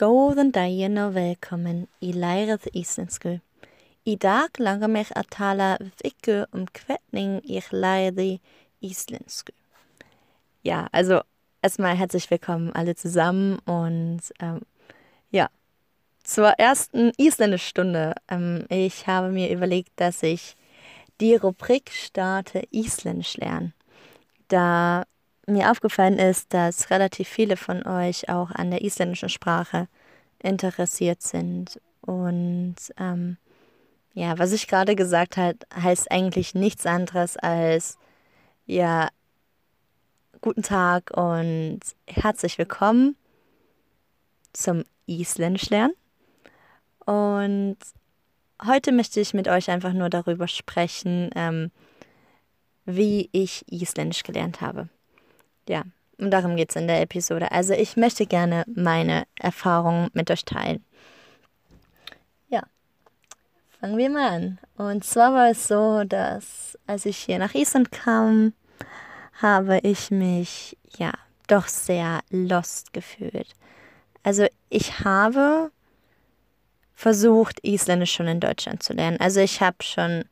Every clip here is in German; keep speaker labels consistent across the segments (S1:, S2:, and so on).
S1: Daginn og velkomin í Lærið Íslensku. Í dag langar mig að tala ykkur um hvernig ich lærði Íslensku. Ja, also erstmal herzlich willkommen alle zusammen und ähm, ja, zur ersten Isländischstunde. Ähm, ich habe mir überlegt, dass ich die Rubrik starte Isländisch lernen. Da mir aufgefallen ist, dass relativ viele von euch auch an der isländischen Sprache interessiert sind. Und ähm, ja, was ich gerade gesagt habe, heißt eigentlich nichts anderes als ja, guten Tag und herzlich willkommen zum Isländisch lernen. Und heute möchte ich mit euch einfach nur darüber sprechen, ähm, wie ich Isländisch gelernt habe. Ja, und darum geht es in der Episode. Also ich möchte gerne meine Erfahrungen mit euch teilen. Ja, fangen wir mal an. Und zwar war es so, dass als ich hier nach Island kam, habe ich mich ja doch sehr lost gefühlt. Also ich habe versucht, Isländisch schon in Deutschland zu lernen. Also ich habe schon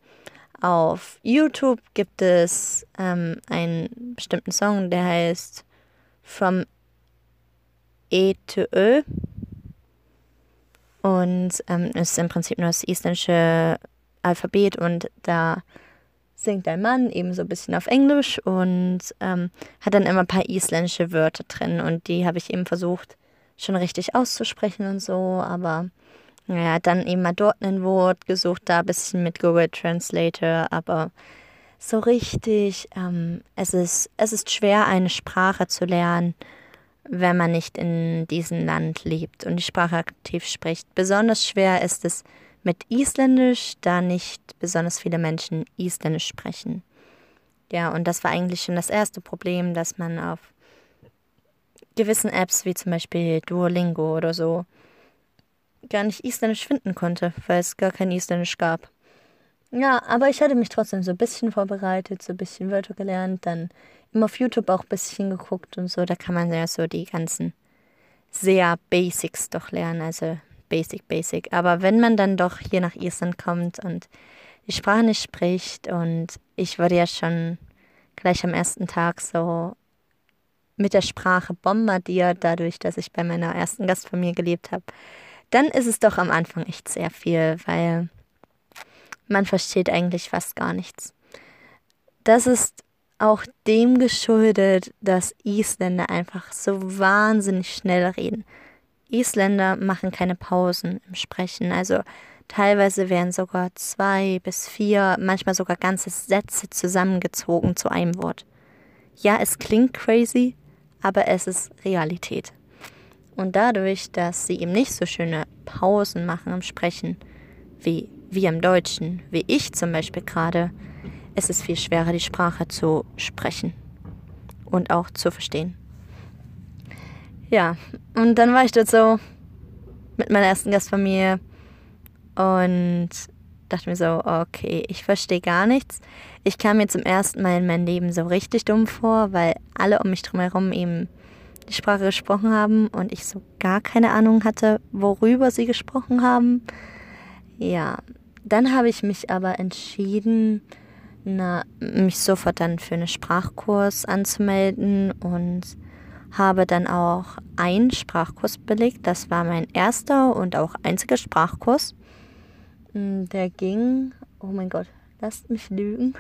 S1: auf YouTube gibt es ähm, einen bestimmten Song, der heißt From E to Ö. Und ähm, ist im Prinzip nur das isländische Alphabet und da singt ein Mann eben so ein bisschen auf Englisch und ähm, hat dann immer ein paar isländische Wörter drin und die habe ich eben versucht schon richtig auszusprechen und so, aber ja, dann eben mal dort ein Wort gesucht, da ein bisschen mit Google Translator, aber so richtig, ähm, es, ist, es ist schwer, eine Sprache zu lernen, wenn man nicht in diesem Land lebt und die Sprache aktiv spricht. Besonders schwer ist es mit Isländisch, da nicht besonders viele Menschen Isländisch sprechen. Ja, und das war eigentlich schon das erste Problem, dass man auf gewissen Apps wie zum Beispiel Duolingo oder so gar nicht Isländisch finden konnte, weil es gar kein Isländisch gab. Ja, aber ich hatte mich trotzdem so ein bisschen vorbereitet, so ein bisschen Wörter gelernt, dann immer auf YouTube auch ein bisschen geguckt und so. Da kann man ja so die ganzen sehr Basics doch lernen, also Basic, Basic. Aber wenn man dann doch hier nach Island kommt und die Sprache nicht spricht und ich wurde ja schon gleich am ersten Tag so mit der Sprache bombardiert, dadurch, dass ich bei meiner ersten Gastfamilie gelebt habe, dann ist es doch am Anfang echt sehr viel, weil man versteht eigentlich fast gar nichts. Das ist auch dem geschuldet, dass Isländer einfach so wahnsinnig schnell reden. Isländer machen keine Pausen im Sprechen, also teilweise werden sogar zwei bis vier, manchmal sogar ganze Sätze zusammengezogen zu einem Wort. Ja, es klingt crazy, aber es ist Realität. Und dadurch, dass sie eben nicht so schöne Pausen machen im Sprechen, wie wir im Deutschen, wie ich zum Beispiel gerade, ist es viel schwerer, die Sprache zu sprechen und auch zu verstehen. Ja, und dann war ich dort so mit meiner ersten Gastfamilie und dachte mir so, okay, ich verstehe gar nichts. Ich kam mir zum ersten Mal in meinem Leben so richtig dumm vor, weil alle um mich drum herum eben die Sprache gesprochen haben und ich so gar keine Ahnung hatte, worüber sie gesprochen haben. Ja, dann habe ich mich aber entschieden, na, mich sofort dann für einen Sprachkurs anzumelden und habe dann auch einen Sprachkurs belegt. Das war mein erster und auch einziger Sprachkurs. Mm, der ging, oh mein Gott, lasst mich lügen.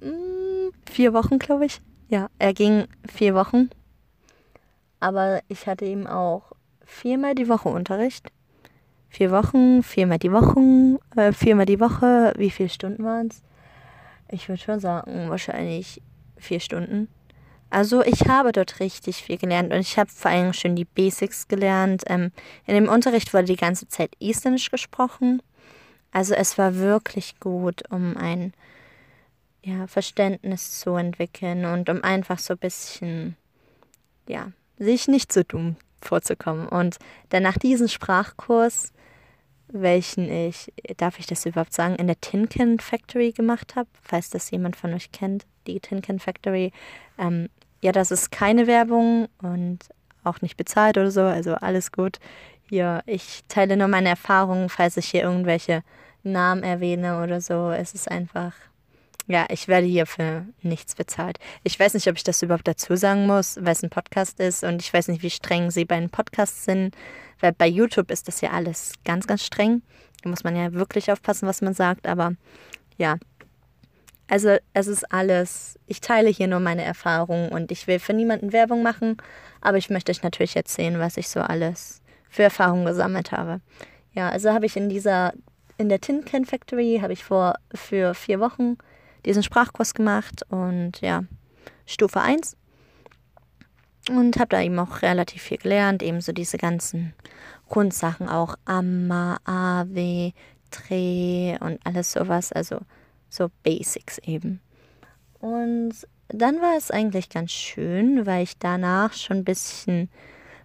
S1: Mm, vier Wochen, glaube ich. Ja, er ging vier Wochen. Aber ich hatte ihm auch viermal die Woche Unterricht. Vier Wochen, viermal die Woche, äh, viermal die Woche. Wie viele Stunden waren es? Ich würde schon sagen, wahrscheinlich vier Stunden. Also ich habe dort richtig viel gelernt und ich habe vor allem schon die Basics gelernt. Ähm, in dem Unterricht wurde die ganze Zeit Isländisch gesprochen. Also es war wirklich gut, um ein ja, Verständnis zu entwickeln und um einfach so ein bisschen, ja, sich nicht so dumm vorzukommen. Und dann nach diesem Sprachkurs, welchen ich, darf ich das überhaupt sagen, in der Tin Can Factory gemacht habe, falls das jemand von euch kennt, die Tin Can Factory. Ähm, ja, das ist keine Werbung und auch nicht bezahlt oder so, also alles gut. Hier, ich teile nur meine Erfahrungen, falls ich hier irgendwelche Namen erwähne oder so. Es ist einfach, ja, ich werde hier für nichts bezahlt. Ich weiß nicht, ob ich das überhaupt dazu sagen muss, weil es ein Podcast ist und ich weiß nicht, wie streng sie bei den Podcasts sind, weil bei YouTube ist das ja alles ganz, ganz streng. Da muss man ja wirklich aufpassen, was man sagt, aber ja. Also es ist alles, ich teile hier nur meine Erfahrungen und ich will für niemanden Werbung machen, aber ich möchte euch natürlich erzählen, was ich so alles für Erfahrungen gesammelt habe. Ja, also habe ich in dieser, in der Tin Can Factory, habe ich vor für vier Wochen diesen Sprachkurs gemacht und ja, Stufe 1. Und habe da eben auch relativ viel gelernt, eben so diese ganzen Grundsachen auch Amma, Ave, Tre und alles sowas, also so Basics eben. Und dann war es eigentlich ganz schön, weil ich danach schon ein bisschen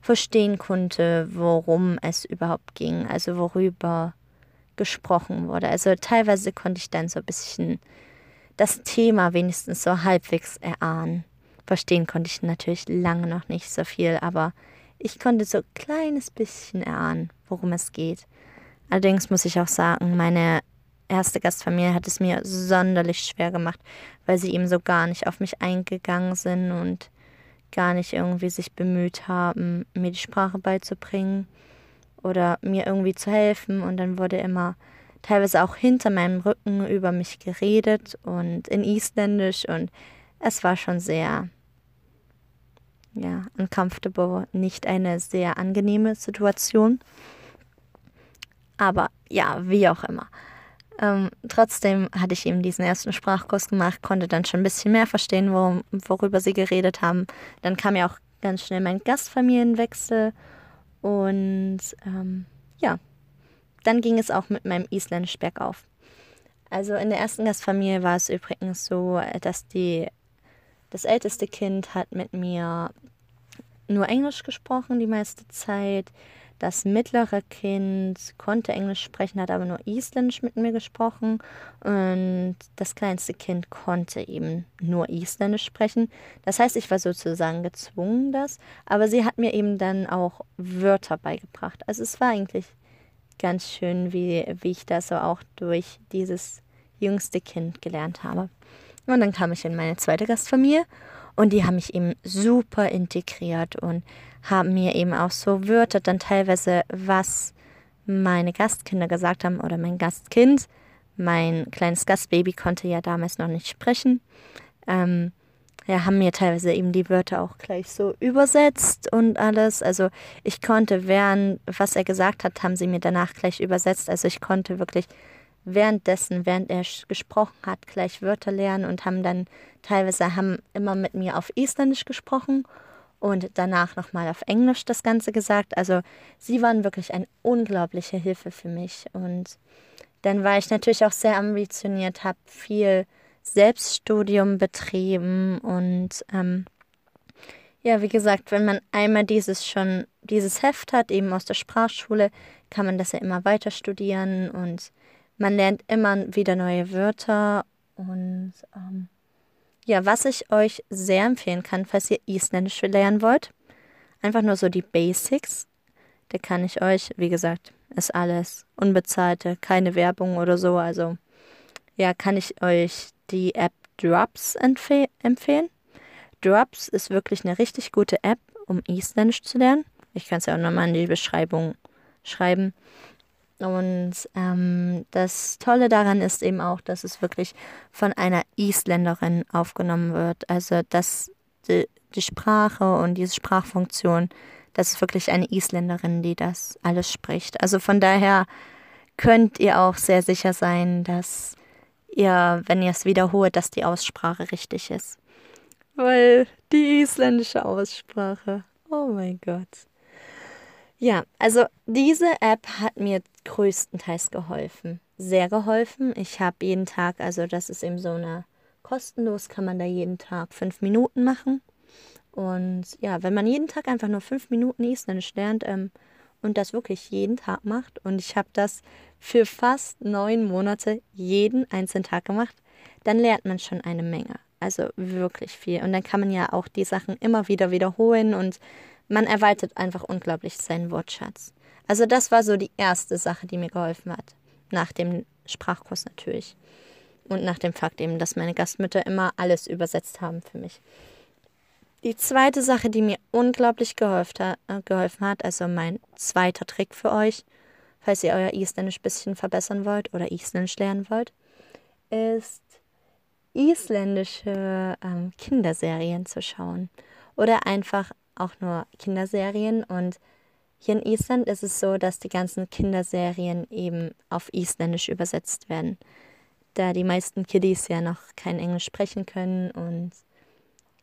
S1: verstehen konnte, worum es überhaupt ging, also worüber gesprochen wurde. Also teilweise konnte ich dann so ein bisschen das Thema wenigstens so halbwegs erahnen. Verstehen konnte ich natürlich lange noch nicht so viel, aber ich konnte so ein kleines bisschen erahnen, worum es geht. Allerdings muss ich auch sagen, meine erste Gastfamilie hat es mir sonderlich schwer gemacht, weil sie eben so gar nicht auf mich eingegangen sind und gar nicht irgendwie sich bemüht haben, mir die Sprache beizubringen oder mir irgendwie zu helfen. Und dann wurde immer teilweise auch hinter meinem Rücken über mich geredet und in Isländisch und es war schon sehr, ja, uncomfortable, nicht eine sehr angenehme Situation. Aber ja, wie auch immer. Ähm, trotzdem hatte ich eben diesen ersten Sprachkurs gemacht, konnte dann schon ein bisschen mehr verstehen, worum, worüber sie geredet haben. Dann kam ja auch ganz schnell mein Gastfamilienwechsel und ähm, ja, dann ging es auch mit meinem Isländisch bergauf. Also in der ersten Gastfamilie war es übrigens so, dass die, das älteste Kind hat mit mir nur Englisch gesprochen die meiste Zeit. Das mittlere Kind konnte Englisch sprechen, hat aber nur Isländisch mit mir gesprochen. Und das kleinste Kind konnte eben nur Isländisch sprechen. Das heißt, ich war sozusagen gezwungen, das. Aber sie hat mir eben dann auch Wörter beigebracht. Also es war eigentlich ganz schön, wie, wie ich das so auch durch dieses jüngste Kind gelernt habe. Und dann kam ich in meine zweite Gastfamilie und die haben mich eben super integriert und haben mir eben auch so Wörter dann teilweise, was meine Gastkinder gesagt haben oder mein Gastkind. Mein kleines Gastbaby konnte ja damals noch nicht sprechen. Ähm, ja, haben mir teilweise eben die Wörter auch gleich so übersetzt und alles. Also ich konnte während, was er gesagt hat, haben sie mir danach gleich übersetzt. Also ich konnte wirklich währenddessen, während er gesprochen hat, gleich Wörter lernen und haben dann teilweise haben immer mit mir auf Isländisch gesprochen und danach nochmal auf Englisch das Ganze gesagt. Also sie waren wirklich eine unglaubliche Hilfe für mich. Und dann war ich natürlich auch sehr ambitioniert, habe viel Selbststudium betrieben und ähm, ja, wie gesagt, wenn man einmal dieses schon, dieses Heft hat, eben aus der Sprachschule, kann man das ja immer weiter studieren und man lernt immer wieder neue Wörter und ähm, ja, was ich euch sehr empfehlen kann, falls ihr Isländisch lernen wollt, einfach nur so die Basics, da kann ich euch, wie gesagt, ist alles unbezahlte, keine Werbung oder so, also ja, kann ich euch die App Drops empfeh empfehlen. Drops ist wirklich eine richtig gute App, um Isländisch zu lernen. Ich kann es ja auch nochmal in die Beschreibung schreiben. Und ähm, das Tolle daran ist eben auch, dass es wirklich von einer Isländerin aufgenommen wird. Also dass die, die Sprache und diese Sprachfunktion, das ist wirklich eine Isländerin, die das alles spricht. Also von daher könnt ihr auch sehr sicher sein, dass ihr, wenn ihr es wiederholt, dass die Aussprache richtig ist. Weil die isländische Aussprache, oh mein Gott. Ja, also diese App hat mir größtenteils geholfen. Sehr geholfen. Ich habe jeden Tag, also das ist eben so eine kostenlos, kann man da jeden Tag fünf Minuten machen. Und ja, wenn man jeden Tag einfach nur fünf Minuten Isländisch lernt ähm, und das wirklich jeden Tag macht, und ich habe das für fast neun Monate jeden einzelnen Tag gemacht, dann lernt man schon eine Menge. Also wirklich viel. Und dann kann man ja auch die Sachen immer wieder wiederholen und man erweitert einfach unglaublich seinen Wortschatz. Also das war so die erste Sache, die mir geholfen hat. Nach dem Sprachkurs natürlich. Und nach dem Fakt eben, dass meine Gastmütter immer alles übersetzt haben für mich. Die zweite Sache, die mir unglaublich geholfen hat, also mein zweiter Trick für euch, falls ihr euer Isländisch ein bisschen verbessern wollt oder Isländisch lernen wollt, ist isländische ähm, Kinderserien zu schauen. Oder einfach auch nur Kinderserien. Und hier in Island ist es so, dass die ganzen Kinderserien eben auf Isländisch übersetzt werden. Da die meisten Kiddies ja noch kein Englisch sprechen können. Und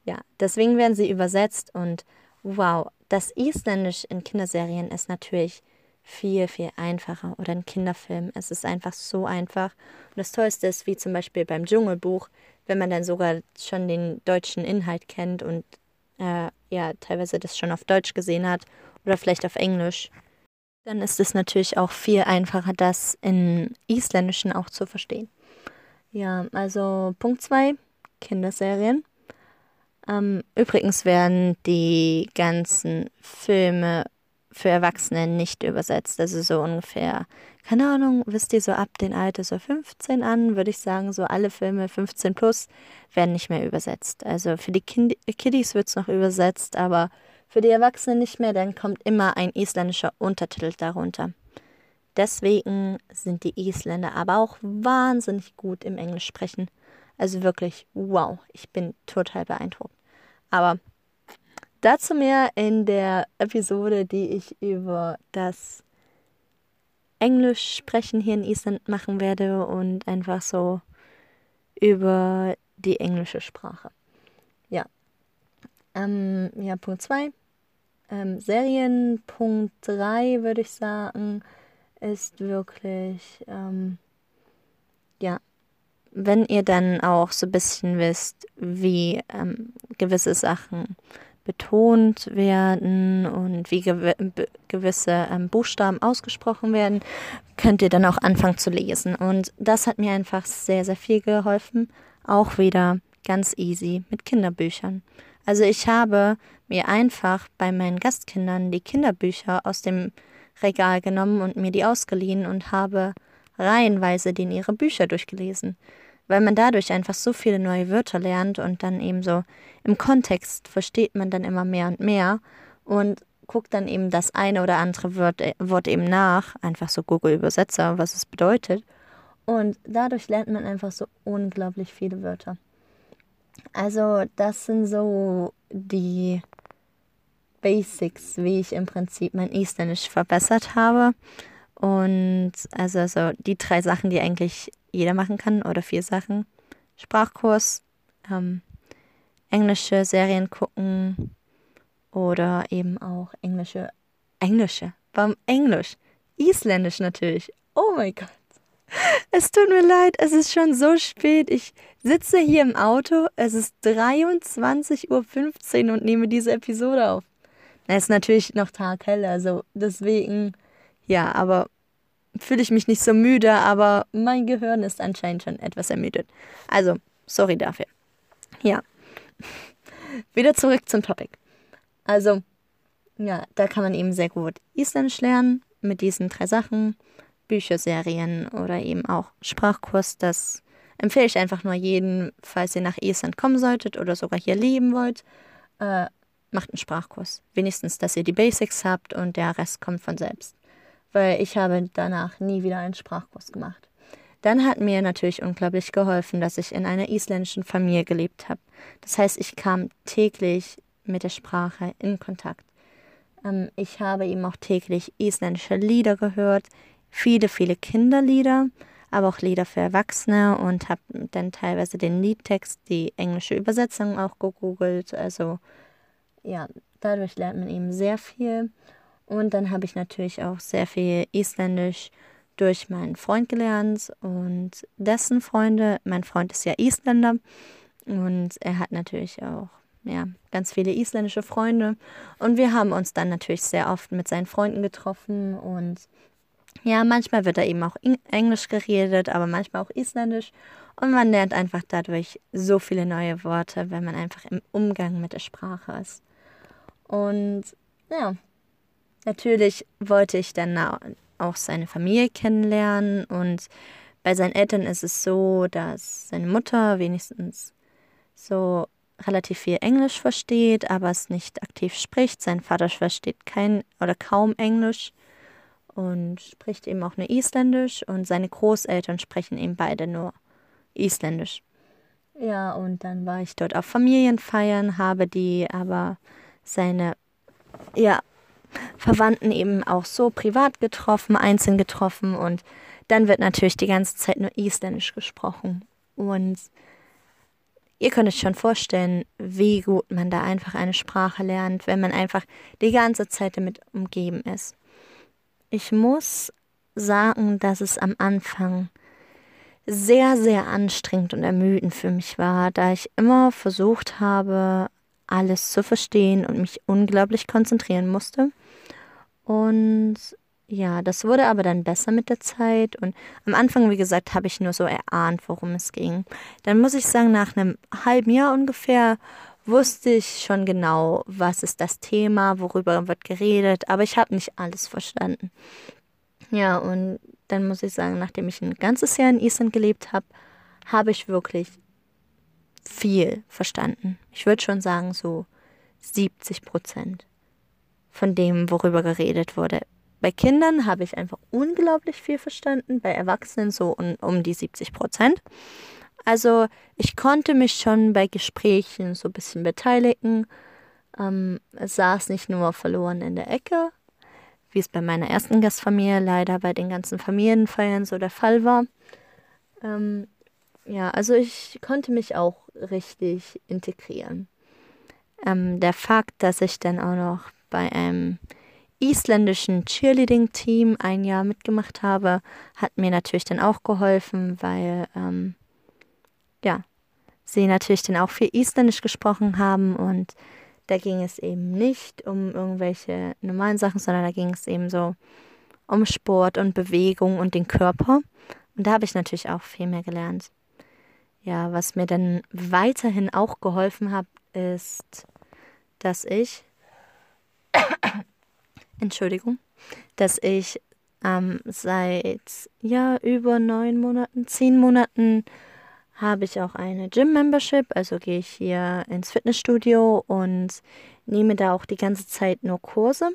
S1: ja, deswegen werden sie übersetzt. Und wow, das Isländisch in Kinderserien ist natürlich viel, viel einfacher. Oder ein Kinderfilm. Es ist einfach so einfach. Und das Tollste ist, wie zum Beispiel beim Dschungelbuch, wenn man dann sogar schon den deutschen Inhalt kennt und äh, ja, teilweise das schon auf Deutsch gesehen hat oder vielleicht auf Englisch, dann ist es natürlich auch viel einfacher, das in Isländischen auch zu verstehen. Ja, also Punkt 2, Kinderserien. Ähm, übrigens werden die ganzen Filme für Erwachsene nicht übersetzt. Also so ungefähr, keine Ahnung, wisst ihr, so ab den Alter so 15 an, würde ich sagen, so alle Filme 15 plus werden nicht mehr übersetzt. Also für die kind Kiddies wird es noch übersetzt, aber für die Erwachsenen nicht mehr, dann kommt immer ein isländischer Untertitel darunter. Deswegen sind die Isländer aber auch wahnsinnig gut im Englisch sprechen. Also wirklich, wow, ich bin total beeindruckt. Aber Dazu mehr in der Episode, die ich über das Englisch sprechen hier in Island machen werde und einfach so über die englische Sprache. Ja. Ähm, ja, Punkt 2. Ähm, Serien, Punkt 3 würde ich sagen, ist wirklich, ähm, ja, wenn ihr dann auch so ein bisschen wisst, wie ähm, gewisse Sachen betont werden und wie gew gewisse ähm, Buchstaben ausgesprochen werden, könnt ihr dann auch anfangen zu lesen. Und das hat mir einfach sehr, sehr viel geholfen. Auch wieder ganz easy mit Kinderbüchern. Also ich habe mir einfach bei meinen Gastkindern die Kinderbücher aus dem Regal genommen und mir die ausgeliehen und habe reihenweise denen ihre Bücher durchgelesen weil man dadurch einfach so viele neue Wörter lernt und dann eben so im Kontext versteht man dann immer mehr und mehr und guckt dann eben das eine oder andere Wort, äh, Wort eben nach, einfach so Google-Übersetzer, was es bedeutet. Und dadurch lernt man einfach so unglaublich viele Wörter. Also das sind so die Basics, wie ich im Prinzip mein Isländisch verbessert habe. Und also, also die drei Sachen, die eigentlich jeder machen kann oder vier Sachen. Sprachkurs, ähm, englische Serien gucken oder eben auch englische, englische, warum Englisch? Isländisch natürlich. Oh mein Gott. Es tut mir leid, es ist schon so spät. Ich sitze hier im Auto, es ist 23.15 Uhr und nehme diese Episode auf. Es ist natürlich noch taghell, also deswegen, ja, aber fühle ich mich nicht so müde, aber mein Gehirn ist anscheinend schon etwas ermüdet. Also, sorry dafür. Ja. Wieder zurück zum Topic. Also, ja, da kann man eben sehr gut Isländisch lernen mit diesen drei Sachen. Bücherserien oder eben auch Sprachkurs. Das empfehle ich einfach nur jedem, falls ihr nach Island kommen solltet oder sogar hier leben wollt. Äh, macht einen Sprachkurs. Wenigstens, dass ihr die Basics habt und der Rest kommt von selbst weil ich habe danach nie wieder einen Sprachkurs gemacht. Dann hat mir natürlich unglaublich geholfen, dass ich in einer isländischen Familie gelebt habe. Das heißt, ich kam täglich mit der Sprache in Kontakt. Ähm, ich habe eben auch täglich isländische Lieder gehört, viele, viele Kinderlieder, aber auch Lieder für Erwachsene und habe dann teilweise den Liedtext, die englische Übersetzung auch gegoogelt. Also ja, dadurch lernt man eben sehr viel. Und dann habe ich natürlich auch sehr viel Isländisch durch meinen Freund gelernt und dessen Freunde. Mein Freund ist ja Isländer und er hat natürlich auch ja, ganz viele isländische Freunde. Und wir haben uns dann natürlich sehr oft mit seinen Freunden getroffen und ja, manchmal wird da eben auch Englisch geredet, aber manchmal auch Isländisch. Und man lernt einfach dadurch so viele neue Worte, wenn man einfach im Umgang mit der Sprache ist. Und ja, natürlich wollte ich dann auch seine Familie kennenlernen und bei seinen Eltern ist es so, dass seine Mutter wenigstens so relativ viel Englisch versteht, aber es nicht aktiv spricht. Sein Vater versteht kein oder kaum Englisch und spricht eben auch nur Isländisch und seine Großeltern sprechen eben beide nur Isländisch. Ja, und dann war ich dort auf Familienfeiern, habe die aber seine ja, Verwandten eben auch so privat getroffen, einzeln getroffen und dann wird natürlich die ganze Zeit nur Isländisch gesprochen. Und ihr könnt euch schon vorstellen, wie gut man da einfach eine Sprache lernt, wenn man einfach die ganze Zeit damit umgeben ist. Ich muss sagen, dass es am Anfang sehr, sehr anstrengend und ermüdend für mich war, da ich immer versucht habe, alles zu verstehen und mich unglaublich konzentrieren musste. Und ja, das wurde aber dann besser mit der Zeit. Und am Anfang, wie gesagt, habe ich nur so erahnt, worum es ging. Dann muss ich sagen, nach einem halben Jahr ungefähr wusste ich schon genau, was ist das Thema, worüber wird geredet, aber ich habe nicht alles verstanden. Ja, und dann muss ich sagen, nachdem ich ein ganzes Jahr in Island gelebt habe, habe ich wirklich viel verstanden. Ich würde schon sagen, so 70 Prozent von dem, worüber geredet wurde. Bei Kindern habe ich einfach unglaublich viel verstanden, bei Erwachsenen so um, um die 70 Prozent. Also ich konnte mich schon bei Gesprächen so ein bisschen beteiligen. Ähm, saß nicht nur verloren in der Ecke, wie es bei meiner ersten Gastfamilie leider bei den ganzen Familienfeiern so der Fall war. Ähm, ja, also ich konnte mich auch richtig integrieren. Ähm, der Fakt, dass ich dann auch noch bei einem isländischen Cheerleading-Team ein Jahr mitgemacht habe, hat mir natürlich dann auch geholfen, weil ähm, ja, sie natürlich dann auch viel Isländisch gesprochen haben und da ging es eben nicht um irgendwelche normalen Sachen, sondern da ging es eben so um Sport und Bewegung und den Körper. Und da habe ich natürlich auch viel mehr gelernt. Ja, was mir dann weiterhin auch geholfen hat, ist, dass ich Entschuldigung, dass ich ähm, seit ja über neun Monaten, zehn Monaten habe ich auch eine Gym-Membership, also gehe ich hier ins Fitnessstudio und nehme da auch die ganze Zeit nur Kurse.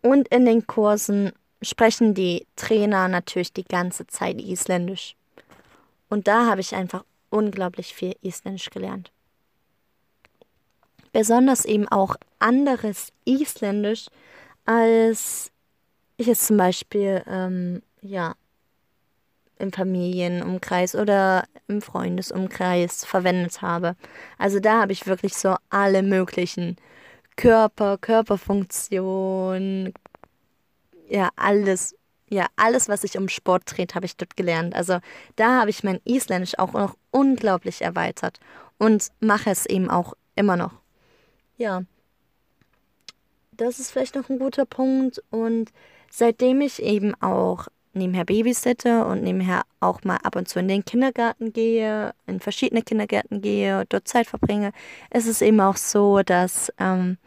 S1: Und in den Kursen sprechen die Trainer natürlich die ganze Zeit Isländisch. Und da habe ich einfach unglaublich viel Isländisch gelernt. Besonders eben auch anderes Isländisch, als ich es zum Beispiel ähm, ja, im Familienumkreis oder im Freundesumkreis verwendet habe. Also da habe ich wirklich so alle möglichen Körper, Körperfunktion, ja, alles, ja, alles, was sich um Sport dreht, habe ich dort gelernt. Also da habe ich mein Isländisch auch noch unglaublich erweitert und mache es eben auch immer noch. Ja, das ist vielleicht noch ein guter Punkt. Und seitdem ich eben auch nebenher babysitte und nebenher auch mal ab und zu in den Kindergarten gehe, in verschiedene Kindergärten gehe, dort Zeit verbringe, ist es eben auch so, dass ähm,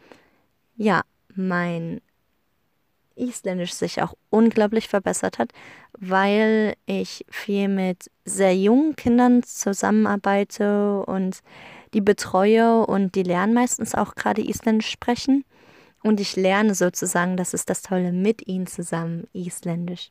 S1: ja mein Isländisch sich auch unglaublich verbessert hat, weil ich viel mit sehr jungen Kindern zusammenarbeite und die betreue und die lernen meistens auch gerade Isländisch sprechen. Und ich lerne sozusagen, das ist das Tolle, mit ihnen zusammen Isländisch.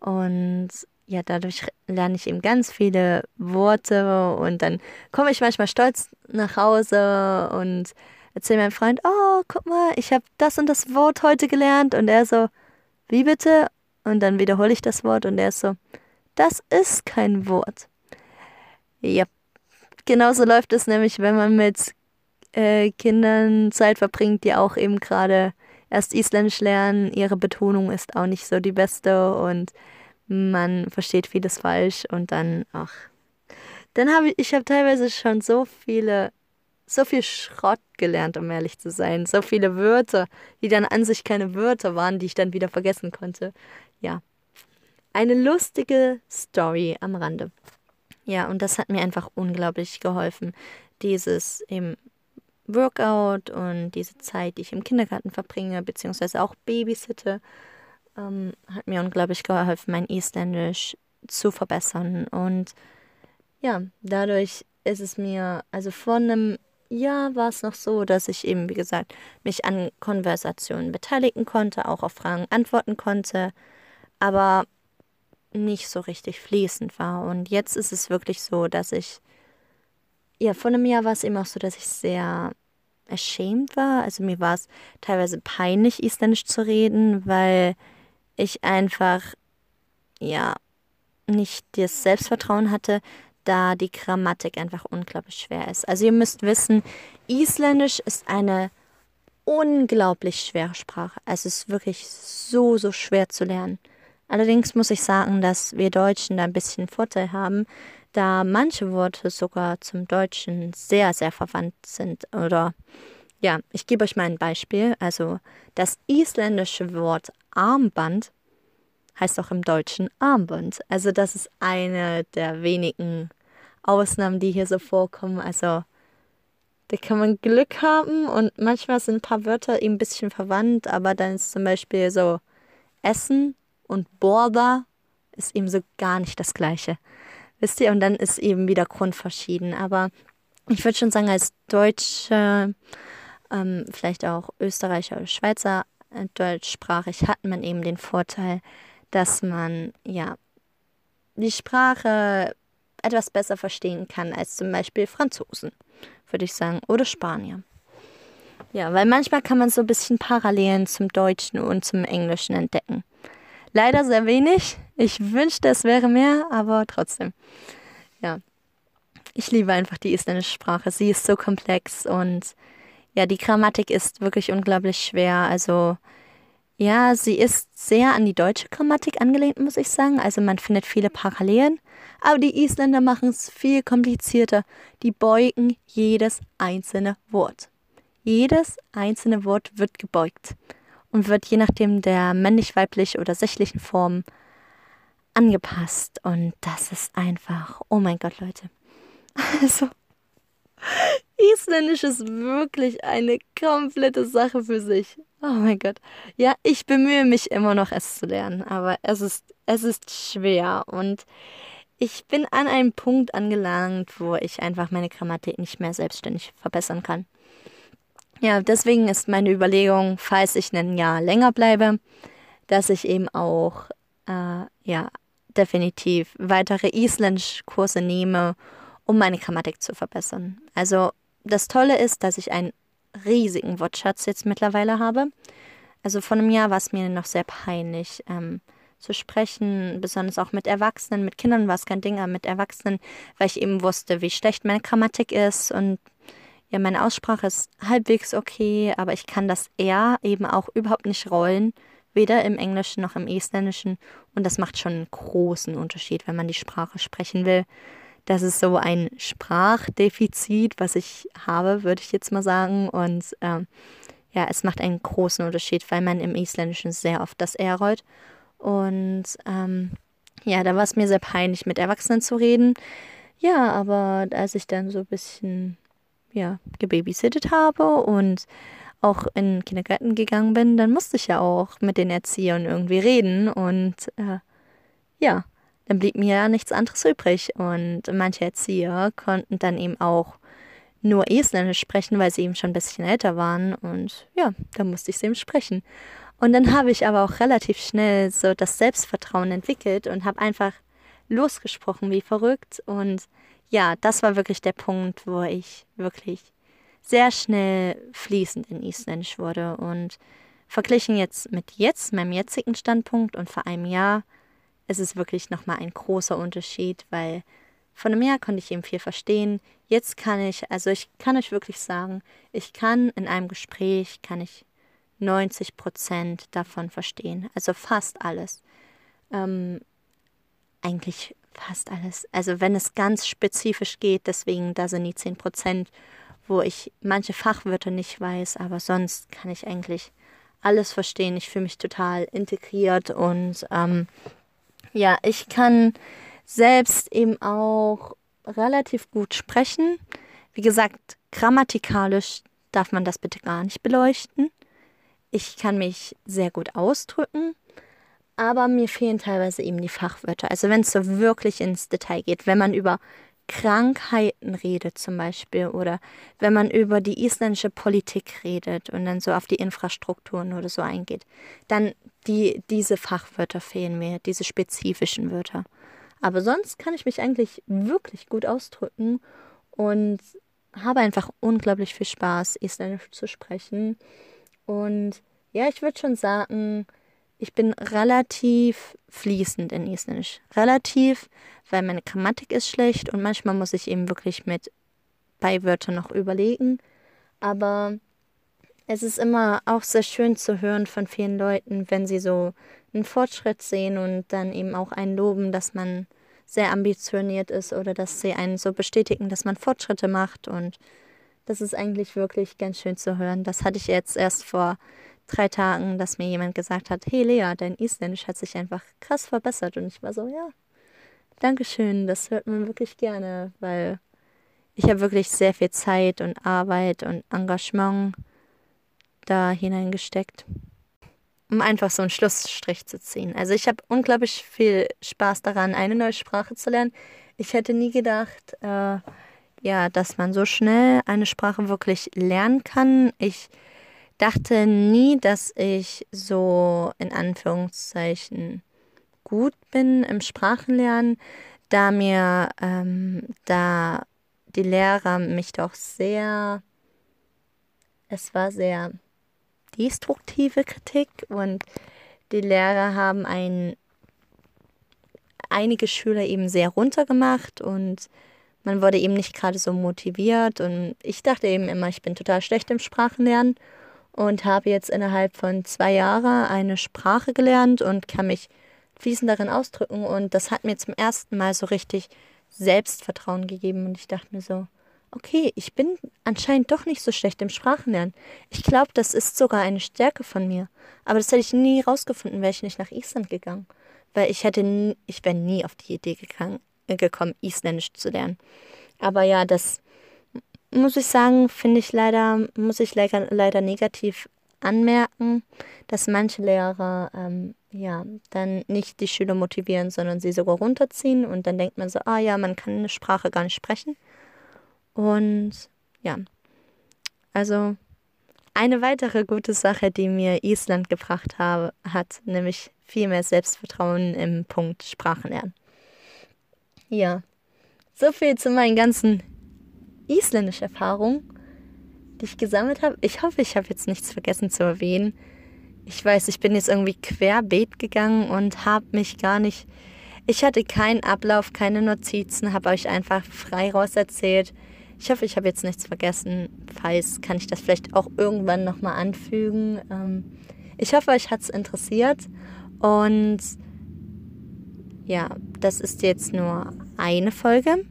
S1: Und ja, dadurch lerne ich eben ganz viele Worte und dann komme ich manchmal stolz nach Hause und erzähle meinem Freund, oh, guck mal, ich habe das und das Wort heute gelernt. Und er so, wie bitte? Und dann wiederhole ich das Wort und er ist so, das ist kein Wort. Ja, genauso läuft es nämlich, wenn man mit äh, Kindern Zeit verbringt, die auch eben gerade erst Isländisch lernen. Ihre Betonung ist auch nicht so die beste und man versteht vieles falsch und dann, ach. Dann habe ich, ich habe teilweise schon so viele, so viel Schrott gelernt, um ehrlich zu sein. So viele Wörter, die dann an sich keine Wörter waren, die ich dann wieder vergessen konnte. Ja. Eine lustige Story am Rande. Ja, und das hat mir einfach unglaublich geholfen, dieses eben Workout und diese Zeit, die ich im Kindergarten verbringe, beziehungsweise auch babysitte, ähm, hat mir unglaublich geholfen, mein Isländisch zu verbessern. Und ja, dadurch ist es mir, also vor einem Jahr war es noch so, dass ich eben, wie gesagt, mich an Konversationen beteiligen konnte, auch auf Fragen antworten konnte, aber nicht so richtig fließend war. Und jetzt ist es wirklich so, dass ich, ja, vor einem Jahr war es eben auch so, dass ich sehr ashamed war. Also mir war es teilweise peinlich, Isländisch zu reden, weil ich einfach, ja, nicht das Selbstvertrauen hatte, da die Grammatik einfach unglaublich schwer ist. Also ihr müsst wissen, Isländisch ist eine unglaublich schwere Sprache. Es ist wirklich so, so schwer zu lernen. Allerdings muss ich sagen, dass wir Deutschen da ein bisschen Vorteil haben, da manche Worte sogar zum Deutschen sehr, sehr verwandt sind. Oder ja, ich gebe euch mal ein Beispiel. Also das isländische Wort Armband heißt auch im Deutschen Armband. Also das ist eine der wenigen Ausnahmen, die hier so vorkommen. Also da kann man Glück haben und manchmal sind ein paar Wörter eben ein bisschen verwandt, aber dann ist zum Beispiel so Essen und Borda ist eben so gar nicht das gleiche. Wisst ihr? Und dann ist eben wieder grundverschieden. Aber ich würde schon sagen, als Deutsche, ähm, vielleicht auch Österreicher oder Schweizer, äh, deutschsprachig hat man eben den Vorteil, dass man ja die Sprache etwas besser verstehen kann als zum Beispiel Franzosen, würde ich sagen, oder Spanier. Ja, weil manchmal kann man so ein bisschen Parallelen zum Deutschen und zum Englischen entdecken. Leider sehr wenig. Ich wünschte, es wäre mehr, aber trotzdem. Ja. Ich liebe einfach die isländische Sprache. Sie ist so komplex und ja, die Grammatik ist wirklich unglaublich schwer. Also ja, sie ist sehr an die deutsche Grammatik angelehnt, muss ich sagen. Also man findet viele Parallelen. Aber die Isländer machen es viel komplizierter. Die beugen jedes einzelne Wort. Jedes einzelne Wort wird gebeugt und wird je nachdem der männlich-weiblich oder sächlichen Form angepasst. Und das ist einfach, oh mein Gott, Leute. Also, Isländisch ist wirklich eine komplette Sache für sich. Oh mein Gott. Ja, ich bemühe mich immer noch, es zu lernen, aber es ist, es ist schwer und ich bin an einem Punkt angelangt, wo ich einfach meine Grammatik nicht mehr selbstständig verbessern kann. Ja, deswegen ist meine Überlegung, falls ich ein Jahr länger bleibe, dass ich eben auch, äh, ja, definitiv weitere Isländisch-Kurse nehme, um meine Grammatik zu verbessern. Also das Tolle ist, dass ich einen riesigen Wortschatz jetzt mittlerweile habe. Also vor einem Jahr war es mir noch sehr peinlich ähm, zu sprechen, besonders auch mit Erwachsenen. Mit Kindern war es kein Ding, aber mit Erwachsenen, weil ich eben wusste, wie schlecht meine Grammatik ist und ja, meine Aussprache ist halbwegs okay, aber ich kann das R eben auch überhaupt nicht rollen, weder im Englischen noch im Isländischen. Und das macht schon einen großen Unterschied, wenn man die Sprache sprechen will. Das ist so ein Sprachdefizit, was ich habe, würde ich jetzt mal sagen. Und ähm, ja, es macht einen großen Unterschied, weil man im Isländischen sehr oft das R rollt. Und ähm, ja, da war es mir sehr peinlich, mit Erwachsenen zu reden. Ja, aber als ich dann so ein bisschen ja, gebabysittet habe und auch in Kindergarten gegangen bin, dann musste ich ja auch mit den Erziehern irgendwie reden. Und äh, ja, dann blieb mir ja nichts anderes übrig. Und manche Erzieher konnten dann eben auch nur Isländisch sprechen, weil sie eben schon ein bisschen älter waren. Und ja, da musste ich sie eben sprechen. Und dann habe ich aber auch relativ schnell so das Selbstvertrauen entwickelt und habe einfach losgesprochen wie verrückt. Und ja, das war wirklich der Punkt, wo ich wirklich sehr schnell fließend in Isländisch wurde. Und verglichen jetzt mit jetzt, meinem jetzigen Standpunkt und vor einem Jahr, ist es wirklich nochmal ein großer Unterschied, weil von einem Jahr konnte ich eben viel verstehen. Jetzt kann ich, also ich kann euch wirklich sagen, ich kann in einem Gespräch, kann ich 90 Prozent davon verstehen. Also fast alles. Ähm, eigentlich fast alles. Also wenn es ganz spezifisch geht, deswegen da sind die 10 Prozent, wo ich manche Fachwörter nicht weiß, aber sonst kann ich eigentlich alles verstehen. Ich fühle mich total integriert und ähm, ja, ich kann selbst eben auch relativ gut sprechen. Wie gesagt, grammatikalisch darf man das bitte gar nicht beleuchten. Ich kann mich sehr gut ausdrücken, aber mir fehlen teilweise eben die Fachwörter. Also wenn es so wirklich ins Detail geht, wenn man über Krankheiten redet zum Beispiel oder wenn man über die isländische Politik redet und dann so auf die Infrastrukturen oder so eingeht, dann die, diese Fachwörter fehlen mir, diese spezifischen Wörter. Aber sonst kann ich mich eigentlich wirklich gut ausdrücken und habe einfach unglaublich viel Spaß, Isländisch zu sprechen. Und ja, ich würde schon sagen, ich bin relativ fließend in Isländisch. Relativ, weil meine Grammatik ist schlecht und manchmal muss ich eben wirklich mit Beiwörtern noch überlegen. Aber es ist immer auch sehr schön zu hören von vielen Leuten, wenn sie so einen Fortschritt sehen und dann eben auch einen loben, dass man sehr ambitioniert ist oder dass sie einen so bestätigen, dass man Fortschritte macht. Und das ist eigentlich wirklich ganz schön zu hören. Das hatte ich jetzt erst vor drei Tagen, dass mir jemand gesagt hat, hey Lea, dein Isländisch hat sich einfach krass verbessert. Und ich war so, ja, Dankeschön, das hört man wirklich gerne, weil ich habe wirklich sehr viel Zeit und Arbeit und Engagement da hineingesteckt, um einfach so einen Schlussstrich zu ziehen. Also ich habe unglaublich viel Spaß daran, eine neue Sprache zu lernen. Ich hätte nie gedacht, äh, ja, dass man so schnell eine Sprache wirklich lernen kann. Ich dachte nie, dass ich so in Anführungszeichen gut bin im Sprachenlernen, da mir ähm, da die Lehrer mich doch sehr, es war sehr destruktive Kritik und die Lehrer haben ein, einige Schüler eben sehr runtergemacht und man wurde eben nicht gerade so motiviert und ich dachte eben immer, ich bin total schlecht im Sprachenlernen und habe jetzt innerhalb von zwei Jahren eine Sprache gelernt und kann mich fließend darin ausdrücken. Und das hat mir zum ersten Mal so richtig Selbstvertrauen gegeben. Und ich dachte mir so, okay, ich bin anscheinend doch nicht so schlecht im Sprachenlernen. Ich glaube, das ist sogar eine Stärke von mir. Aber das hätte ich nie rausgefunden, wäre ich nicht nach Island gegangen. Weil ich hätte nie, ich wäre nie auf die Idee gegangen, äh, gekommen, Isländisch zu lernen. Aber ja, das muss ich sagen, finde ich leider, muss ich leider, leider negativ anmerken, dass manche Lehrer ähm, ja dann nicht die Schüler motivieren, sondern sie sogar runterziehen und dann denkt man so, ah ja, man kann eine Sprache gar nicht sprechen. Und ja, also eine weitere gute Sache, die mir Island gebracht habe, hat, nämlich viel mehr Selbstvertrauen im Punkt Sprachenlernen. Ja, so viel zu meinen ganzen isländische Erfahrung, die ich gesammelt habe. Ich hoffe, ich habe jetzt nichts vergessen zu erwähnen. Ich weiß, ich bin jetzt irgendwie querbeet gegangen und habe mich gar nicht. Ich hatte keinen Ablauf, keine Notizen, habe euch einfach frei raus erzählt. Ich hoffe, ich habe jetzt nichts vergessen. Falls kann ich das vielleicht auch irgendwann nochmal anfügen. Ähm, ich hoffe, euch hat es interessiert. Und ja, das ist jetzt nur eine Folge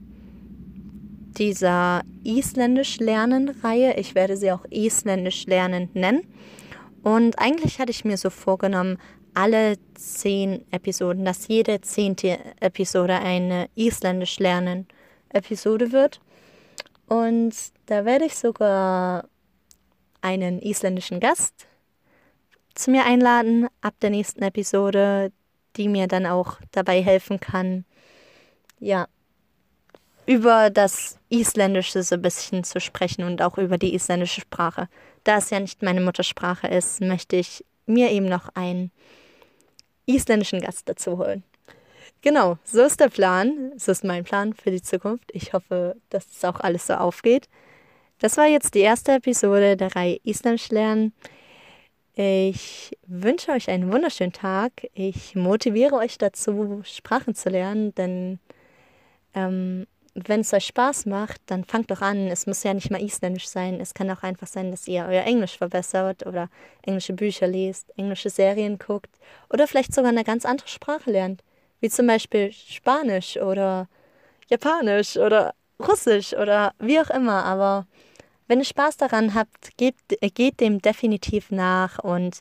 S1: dieser Isländisch lernen Reihe. Ich werde sie auch Isländisch lernen nennen. Und eigentlich hatte ich mir so vorgenommen, alle zehn Episoden, dass jede zehnte Episode eine Isländisch lernen Episode wird. Und da werde ich sogar einen isländischen Gast zu mir einladen ab der nächsten Episode, die mir dann auch dabei helfen kann, ja, über das Isländische so ein bisschen zu sprechen und auch über die isländische Sprache. Da es ja nicht meine Muttersprache ist, möchte ich mir eben noch einen isländischen Gast dazu holen. Genau, so ist der Plan. So ist mein Plan für die Zukunft. Ich hoffe, dass das auch alles so aufgeht. Das war jetzt die erste Episode der Reihe Isländisch lernen. Ich wünsche euch einen wunderschönen Tag. Ich motiviere euch dazu, Sprachen zu lernen, denn ähm, wenn es euch Spaß macht, dann fangt doch an. Es muss ja nicht mal isländisch sein. Es kann auch einfach sein, dass ihr euer Englisch verbessert oder englische Bücher liest, englische Serien guckt oder vielleicht sogar eine ganz andere Sprache lernt. Wie zum Beispiel Spanisch oder Japanisch oder Russisch oder wie auch immer. Aber wenn ihr Spaß daran habt, gebt, geht dem definitiv nach und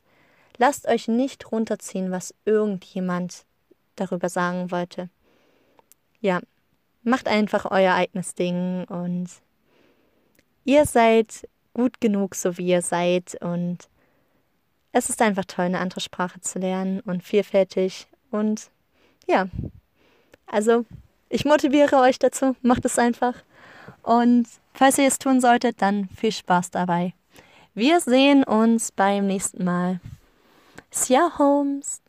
S1: lasst euch nicht runterziehen, was irgendjemand darüber sagen wollte. Ja, macht einfach euer eigenes Ding und ihr seid gut genug, so wie ihr seid. Und es ist einfach toll, eine andere Sprache zu lernen und vielfältig. Und ja, also ich motiviere euch dazu, macht es einfach. Und falls ihr es tun solltet, dann viel Spaß dabei. Wir sehen uns beim nächsten Mal. Sja Holmes.